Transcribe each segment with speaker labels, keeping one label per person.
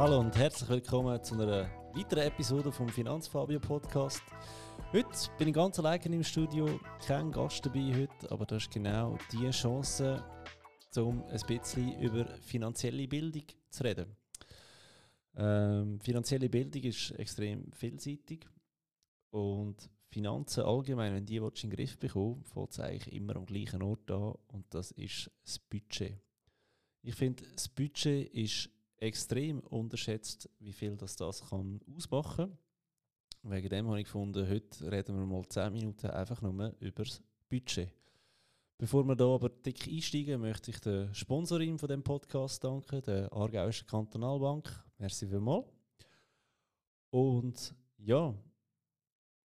Speaker 1: Hallo und herzlich willkommen zu einer weiteren Episode vom Finanzfabio Podcast. Heute bin ich ganz alleine im Studio, kein Gast dabei heute, aber das ist genau die Chance, um ein bisschen über finanzielle Bildung zu reden. Ähm, finanzielle Bildung ist extrem vielseitig und Finanzen allgemein, wenn die in den Griff bekommen, fängt es eigentlich immer am gleichen Ort an und das ist das Budget. Ich finde, das Budget ist extrem unterschätzt, wie viel das, das kann ausmachen kann. Wegen dem habe ich gefunden, heute reden wir mal 10 Minuten einfach nur über das Budget. Bevor wir da aber dick einsteigen, möchte ich der Sponsorin von dem Podcast danken, der Aargauischen Kantonalbank. Merci vielmals. Und ja,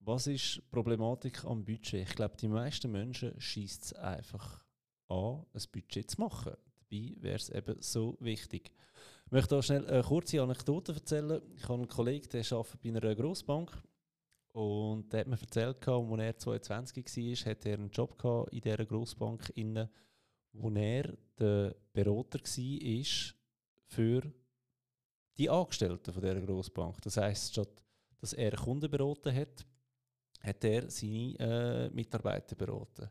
Speaker 1: was ist die Problematik am Budget? Ich glaube, die meisten Menschen schießt es einfach an, ein Budget zu machen. Dabei wäre es eben so wichtig. Ich möchte hier schnell eine kurze Anekdote erzählen. Ich habe einen Kollegen, der arbeitet bei einer Grossbank. Und der hat mir erzählt, als er 22 war, hat er einen Job in dieser Grossbank, wo er der Berater war für die Angestellten von dieser Grossbank. Das heisst, statt dass er Kunden beraten hat, hat er seine äh, Mitarbeiter beraten.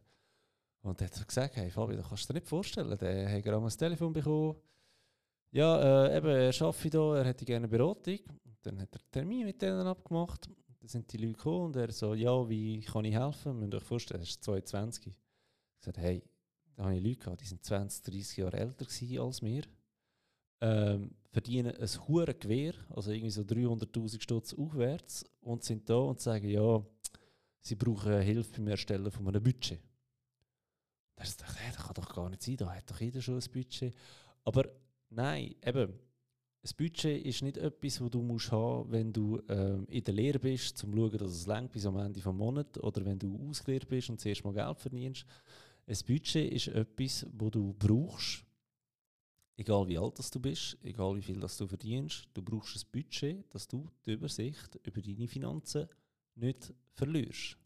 Speaker 1: Und er hat gesagt, hey Fabio, das kannst du dir nicht vorstellen. Der hat gerade ein Telefon bekommen. Ja, äh, eben, er arbeitet hier, er hätte gerne eine Beratung. Und dann hat er einen Termin mit denen abgemacht. Dann sind die Leute gekommen und er so, ja, wie kann ich helfen? Müsst ihr euch vorstellen, er ist 22. Ich gesagt, hey, da habe ich Leute gehabt, die sind 20, 30 Jahre älter als wir. Ähm, verdienen ein hohes Gewehr, also irgendwie so 300'000 Stutz aufwärts und sind da und sagen, ja, sie brauchen Hilfe beim Erstellen von einem Budget. Da dachte ich, hey, das kann doch gar nicht sein, da hat doch jeder schon ein Budget. Aber nein, eben, ein Budget ist nicht etwas, das du musst haben wenn du ähm, in der Lehre bist, um zu schauen, dass es längt bis am Ende des Monats oder wenn du ausgelehrt bist und zuerst mal Geld verdienst. Ein Budget ist etwas, das du brauchst, egal wie alt du bist, egal wie viel das du verdienst. Du brauchst ein Budget, dass du die Übersicht über deine Finanzen nicht verlierst.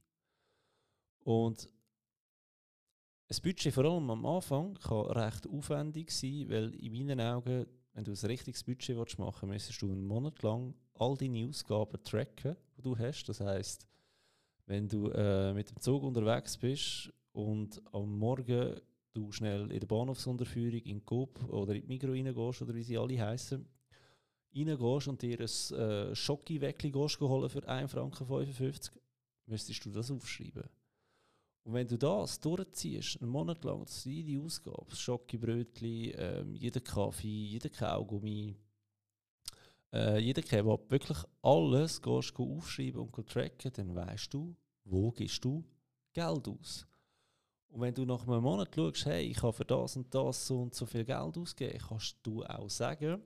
Speaker 1: Und ein Budget vor allem am Anfang kann recht aufwendig sein, weil in meinen Augen, wenn du ein richtiges Budget machen willst, müsstest du einen Monat lang all deine Ausgaben tracken, die du hast. Das heißt, wenn du äh, mit dem Zug unterwegs bist und am Morgen du schnell in der Bahnhofsunterführung in Coop oder in die Migros reingehst oder wie sie alle heißen, reingehst und dir ein äh, Schocki-Weckli holen für 1,55 Franken, müsstest du das aufschreiben. Und wenn du das durchziehst, einen Monat lang, dass jede Ausgabe, Schokibrötchen, ähm, jeder Kaffee, jeder Kaugummi, äh, jeder Kebab, wirklich alles gehst du aufschreiben und tracken, dann weißt du, wo gibst du Geld aus. Und wenn du nach einem Monat schaust, hey, ich habe für das und das so und so viel Geld ausgegeben, kannst du auch sagen,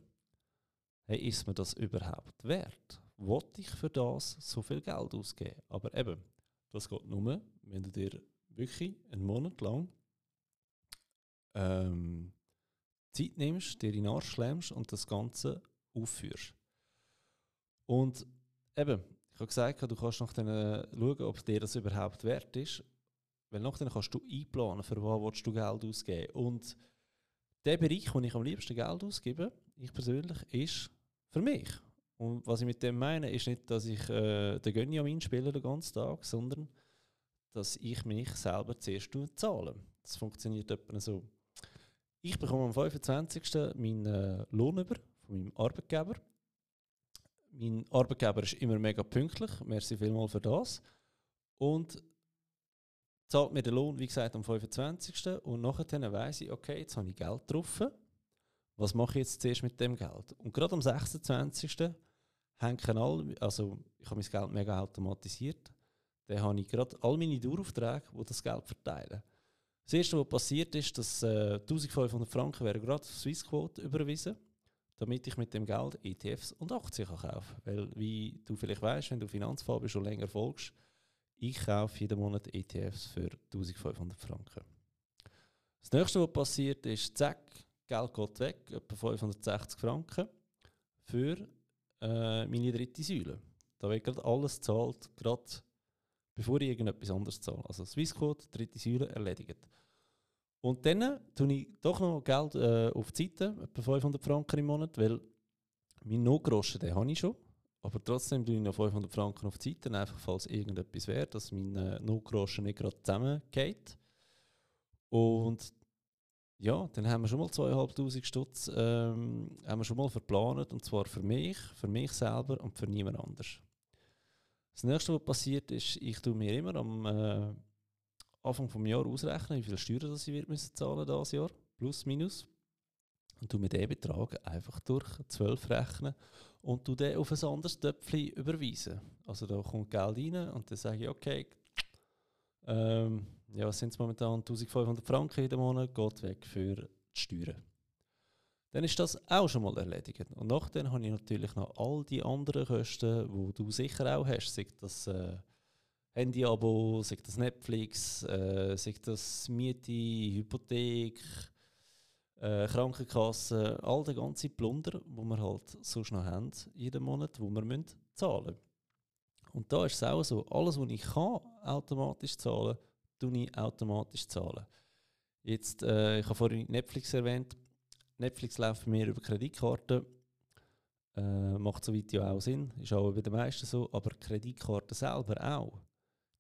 Speaker 1: hey, ist mir das überhaupt wert? Wollte ich für das so viel Geld ausgeben? Aber eben, das geht nur, wenn du dir wirklich einen Monat lang ähm, Zeit nimmst, dir in den Arsch schlämst und das Ganze aufführst. Und eben, ich habe gesagt, du kannst nach denen schauen, ob dir das überhaupt wert ist. Weil nachher kannst du einplanen, für was du Geld ausgeben Und der Bereich, wo ich am liebsten Geld ausgebe, ich persönlich, ist für mich. Und was ich mit dem meine, ist nicht, dass ich äh, den Gönjamin spiele den ganzen Tag, sondern dass ich mich selber zuerst zahle. Das funktioniert etwa so. Ich bekomme am 25. meinen äh, Lohn über von meinem Arbeitgeber. Mein Arbeitgeber ist immer mega pünktlich, merci vielmals für das. Und zahlt mir den Lohn, wie gesagt, am 25. Und nachher weiss ich, okay, jetzt habe ich Geld drauf. Was mache ich jetzt zuerst mit dem Geld? Und gerade am 26. hängen alle, also ich habe mein Geld mega automatisiert, dann habe ich gerade all meine Daueraufträge, die das Geld verteilen. Das erste, was passiert ist, dass äh, 1500 Franken werden gerade Swissquote überwiesen, damit ich mit dem Geld ETFs und Aktien kann kaufen kann. Weil, wie du vielleicht weißt, wenn du Finanzfarbe schon länger folgst, ich kaufe jeden Monat ETFs für 1500 Franken. Das nächste, was passiert, ist, zack, Geld geht weg, etwa 560 Franken, für äh, meine dritte Säule. Da wird gerade alles gezahlt, gerade bevor ich irgendetwas anderes zahle. Also Swissquote, dritte Säule, erledigt. Und dann tue ich doch noch Geld äh, auf die Seite, etwa 500 Franken im Monat, weil Mein Notgroschen, den habe ich schon. Aber trotzdem tue ich noch 500 Franken auf die Seite, einfach falls irgendetwas wäre, dass mein äh, Notgroschen nicht gerade zusammengeht. Und ja, dann haben wir schon mal 2500 Stutz ähm, haben wir schon mal verplant. Und zwar für mich, für mich selber und für niemand anders. Das nächste, was passiert ist, ich tue mir immer am äh, Anfang des Jahres ausrechnen, wie viel Steuern das ich wird müssen zahlen dieses Jahr, plus minus. Und tu mir diesen Betrag einfach durch 12 rechnen und tu den auf ein anderes Töpfchen überweisen. Also da kommt Geld rein und dann sage ich, okay, ähm, ja, sind es momentan 1500 Franken jeden Monat, geht weg für die Steuern. Dann ist das auch schon mal erledigt. Und nachher habe ich natürlich noch all die anderen Kosten, die du sicher auch hast. Sei das äh, Handy-Abo, sei das Netflix, äh, sei das Miete, Hypothek, äh, Krankenkasse, all der ganze Plunder, wo wir halt so schnell haben, jeden Monat, wo wir müssen zahlen Und da ist es auch so, alles, was ich kann, automatisch zahlen, tue ich automatisch zahlen. Jetzt, äh, ich habe vorhin Netflix erwähnt, Netflix läuft bei mir über Kreditkarte. Äh, macht soweit ja auch Sinn, ist auch bei den meisten so, aber die Kreditkarte selber auch,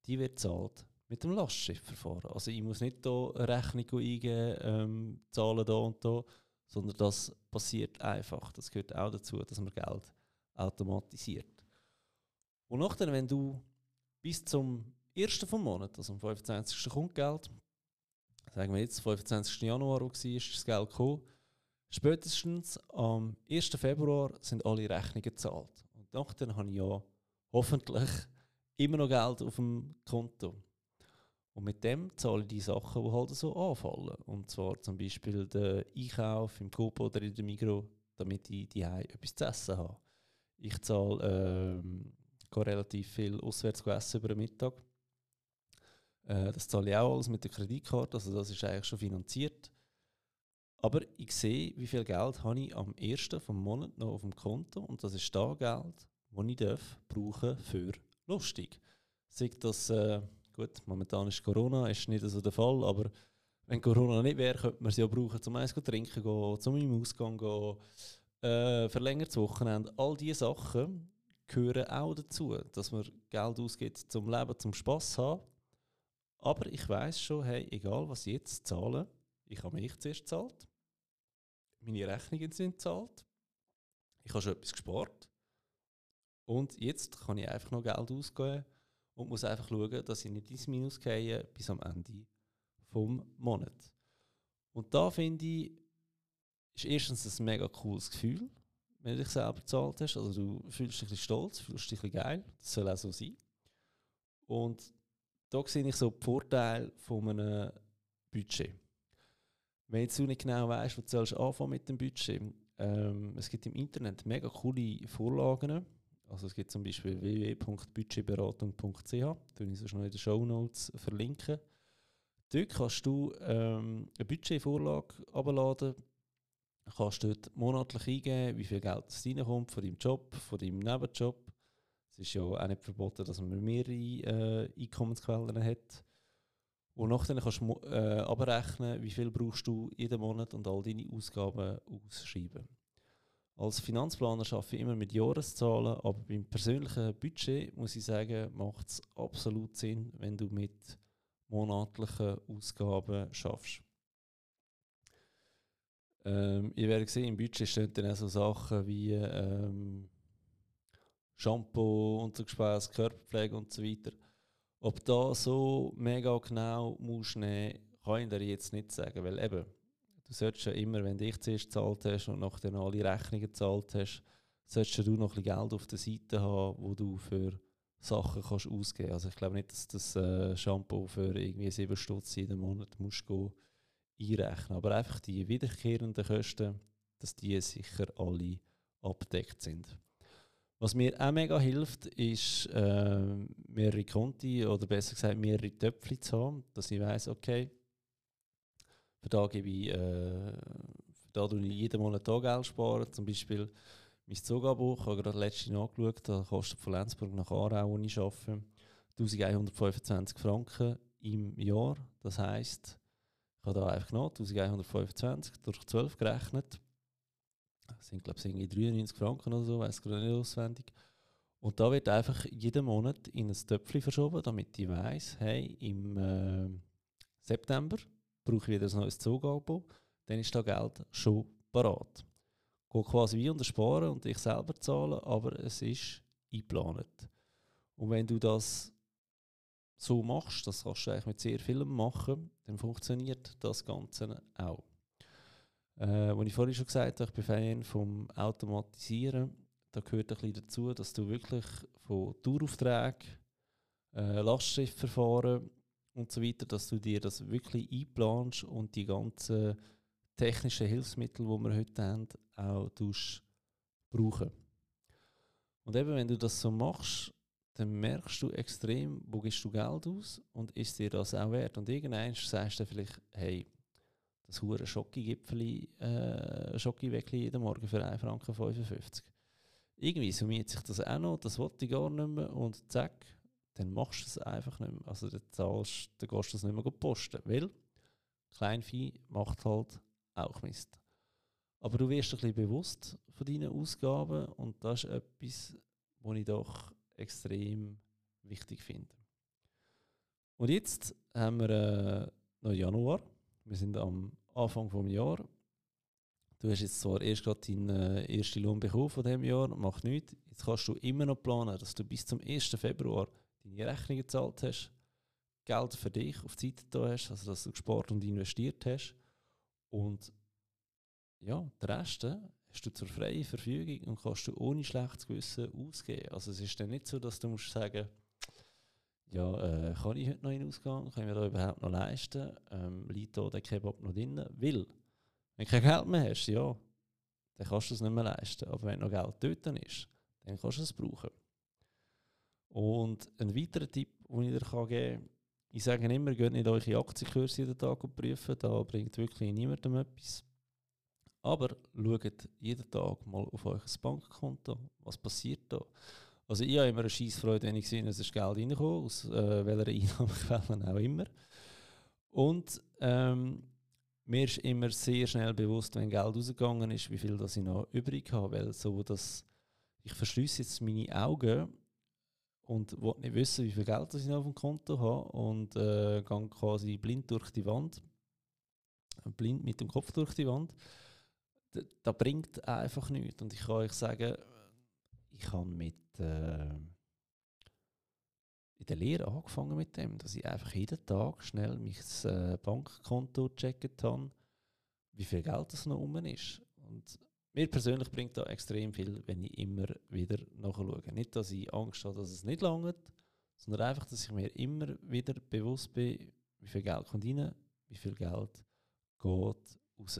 Speaker 1: die wird zahlt mit dem Lastschiffverfahren. Also ich muss nicht hier Rechnung eingeben, ähm, zahlen da und da, sondern das passiert einfach. Das gehört auch dazu, dass man Geld automatisiert. Und nachher, wenn du bis zum ersten vom Monat, also am 25. kommt Geld, sagen wir jetzt, 25. Januar war das Geld gekommen, Spätestens am 1. Februar sind alle Rechnungen gezahlt. Und nachher habe ich ja hoffentlich immer noch Geld auf dem Konto. Und mit dem zahle ich die Sachen, die halt so anfallen. Und zwar zum Beispiel den Einkauf im Coop oder in der Migro, damit ich die etwas zu essen habe. Ich zahle ähm, relativ viel auswärts essen über den Mittag. Äh, das zahle ich auch alles mit der Kreditkarte, also das ist eigentlich schon finanziert. Aber ich sehe, wie viel Geld habe ich am ersten vom Monat noch auf dem Konto und das ist da Geld, das ich darf brauchen für lustig. Sagt das, äh, gut, momentan ist Corona, ist nicht so der Fall, aber wenn Corona nicht wäre, könnte man es ja brauchen, zum eins zu trinken gehen, zum im Ausgang gehen, äh, verlängertes Wochenende. All diese Sachen gehören auch dazu, dass man Geld ausgibt zum Leben, zum Spass haben. Aber ich weiß schon, hey, egal was ich jetzt zahle, ich habe mich zuerst gezahlt. Meine Rechnungen sind gezahlt. Ich habe schon etwas gespart. Und jetzt kann ich einfach noch Geld ausgeben und muss einfach schauen, dass ich nicht ins Minus gehe bis am Ende vom Monat. Und da finde ich, ist erstens ein mega cooles Gefühl, wenn du dich selber gezahlt hast. Also du fühlst dich ein bisschen stolz, fühlst dich ein bisschen geil. Das soll auch so sein. Und da sehe ich so die Vorteile von einem Budget. Wenn jetzt du nicht genau weißt, wo du anfangen mit dem Budget, ähm, es gibt im Internet mega coole Vorlagen. Also es gibt zum Beispiel www.budgetberatung.ch, den ich so noch in den Show Notes verlinken. Dort kannst du ähm, eine Budgetvorlage abladen, kannst dort monatlich eingeben, wie viel Geld es reinkommt von deinem Job, von deinem Nebenjob. Es ist ja auch nicht verboten, dass man mehrere äh, Einkommensquellen hat. Und nachher kannst du äh, abrechnen, wie viel brauchst du jeden Monat und all deine Ausgaben ausschreiben. Als Finanzplaner arbeite ich immer mit Jahreszahlen, aber beim persönlichen Budget muss ich sagen, macht es absolut Sinn, wenn du mit monatlichen Ausgaben schaffst. Ähm, ihr werdet sehen, im Budget stehen dann auch so Sachen wie ähm, Shampoo, Untergespeise, Körperpflege und so weiter. Ob da so mega genau musst nehmen, kann ich dir jetzt nicht sagen, weil eben, du solltest ja immer, wenn du dich zuerst gezahlt hast und nachdem alle Rechnungen gezahlt hast, solltest du noch ein bisschen Geld auf der Seite haben, wo du für Sachen kannst ausgeben. Also ich glaube nicht, dass das äh, Shampoo für irgendwie 7 Stutz jeden Monat musst gehen, einrechnen. Aber einfach die wiederkehrenden Kosten, dass die sicher alle abdeckt sind. Was mir auch mega hilft, ist äh, mehrere Konti oder besser gesagt mehrere Töpfe zu haben, dass ich weiß, okay, für da gebe ich, äh, für da ich jeden Monat Geld sparen. Zum Beispiel mein Zugabuch, ich habe gerade letztens nachgeschaut, da kostet von Lenzburg nach Aarau, wo ich arbeite, 1125 Franken im Jahr. Das heisst, ich habe da einfach noch 1125 durch 12 gerechnet. Das sind, glaube ich, irgendwie 93 Franken oder so, weiß gerade nicht auswendig. Und da wird einfach jeden Monat in ein Töpfchen verschoben, damit ich weiss, hey, im äh, September brauche ich wieder ein neues Zugabo, dann ist da Geld schon parat. Geht quasi wie unter Sparen und ich selber zahlen, aber es ist eingeplant. Und wenn du das so machst, das kannst du eigentlich mit sehr vielem machen, dann funktioniert das Ganze auch. Äh, ich vorhin schon gesagt habe, ich bin Fan vom Automatisieren. Da gehört ein bisschen dazu, dass du wirklich von Touraufträgen, äh, Lastschriftverfahren und so weiter, dass du dir das wirklich einplanst und die ganzen technischen Hilfsmittel, die wir heute haben, auch brauchen. Und eben, wenn du das so machst, dann merkst du extrem, wo gibst du Geld aus und ist dir das auch wert. Und irgendwann sagst du vielleicht, hey, das hure Schokogipfeli, äh, Schokiweckli jeden Morgen für 1,55 Franken. Irgendwie summiert sich das auch noch, das wollte ich gar nicht mehr und zack, dann machst du es einfach nicht mehr. Also dann, zahlst, dann gehst du es nicht mehr posten, weil Kleinvieh macht halt auch Mist. Aber du wirst ein bisschen bewusst von deinen Ausgaben und das ist etwas, was ich doch extrem wichtig finde. Und jetzt haben wir äh, noch Januar. Wir sind am Anfang des Jahres. Du hast jetzt zwar erst gerade deinen äh, ersten Lohn bekommen von diesem Jahr, macht nichts. Jetzt kannst du immer noch planen, dass du bis zum 1. Februar deine Rechnungen gezahlt hast, Geld für dich auf die Seite da hast, also dass du gespart und investiert hast. Und ja, der Rest äh, hast du zur freien Verfügung und kannst du ohne schlechtes Gewissen ausgeben. Also es ist dann nicht so, dass du musst sagen ja, äh, kann ich heute noch in Ausgang? Kann ich mir da überhaupt noch leisten? Ähm, liegt da der Kebab noch drin? Weil, wenn du kein Geld mehr hast, ja, dann kannst du es nicht mehr leisten. Aber wenn noch Geld dort ist, dann kannst du es brauchen. Und ein weiterer Tipp, den ich dir geben kann, ich sage immer, geht nicht eure Aktienkurse jeden Tag prüfen, da bringt wirklich niemandem etwas. Aber schaut jeden Tag mal auf euer Bankkonto, was passiert da. Also ich habe immer eine scheisse Freude, wenn ich sehe, dass das Geld reinkommt, aus äh, welcher Einnahmequelle auch immer. Und ähm, mir ist immer sehr schnell bewusst, wenn Geld rausgegangen ist, wie viel das ich noch übrig habe. Weil so, dass ich verschließe jetzt meine Augen und will nicht wissen, wie viel Geld das ich noch auf dem Konto habe und äh, gehe quasi blind durch die Wand. Blind mit dem Kopf durch die Wand. Das bringt einfach nichts. Und ich kann euch sagen, ich habe mit äh, in der Lehre angefangen mit dem, dass ich einfach jeden Tag schnell mein äh, Bankkonto gecheckt habe, wie viel Geld das noch rum ist. Und mir persönlich bringt da extrem viel, wenn ich immer wieder nachschaue. Nicht, dass ich Angst habe, dass es nicht langt, sondern einfach, dass ich mir immer wieder bewusst bin, wie viel Geld kommt rein, wie viel Geld geht raus.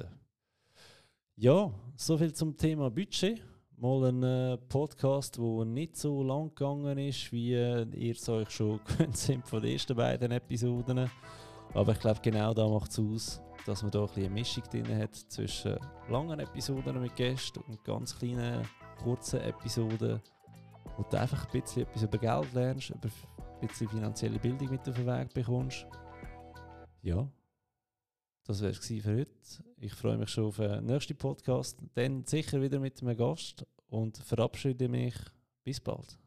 Speaker 1: Ja, soviel zum Thema Budget mal ein äh, Podcast, der nicht so lang gegangen ist, wie äh, ihr es euch schon gewöhnt sind von den ersten beiden Episoden. Aber ich glaube, genau da macht es aus, dass man da ein eine Mischung drin hat zwischen langen Episoden mit Gästen und ganz kleinen, kurzen Episoden, wo du einfach ein bisschen etwas über Geld lernst, über ein bisschen finanzielle Bildung mit auf den Weg bekommst. Ja, das wäre es für heute. Ich freue mich schon auf den nächsten Podcast. Dann sicher wieder mit einem Gast und verabschiede mich. Bis bald.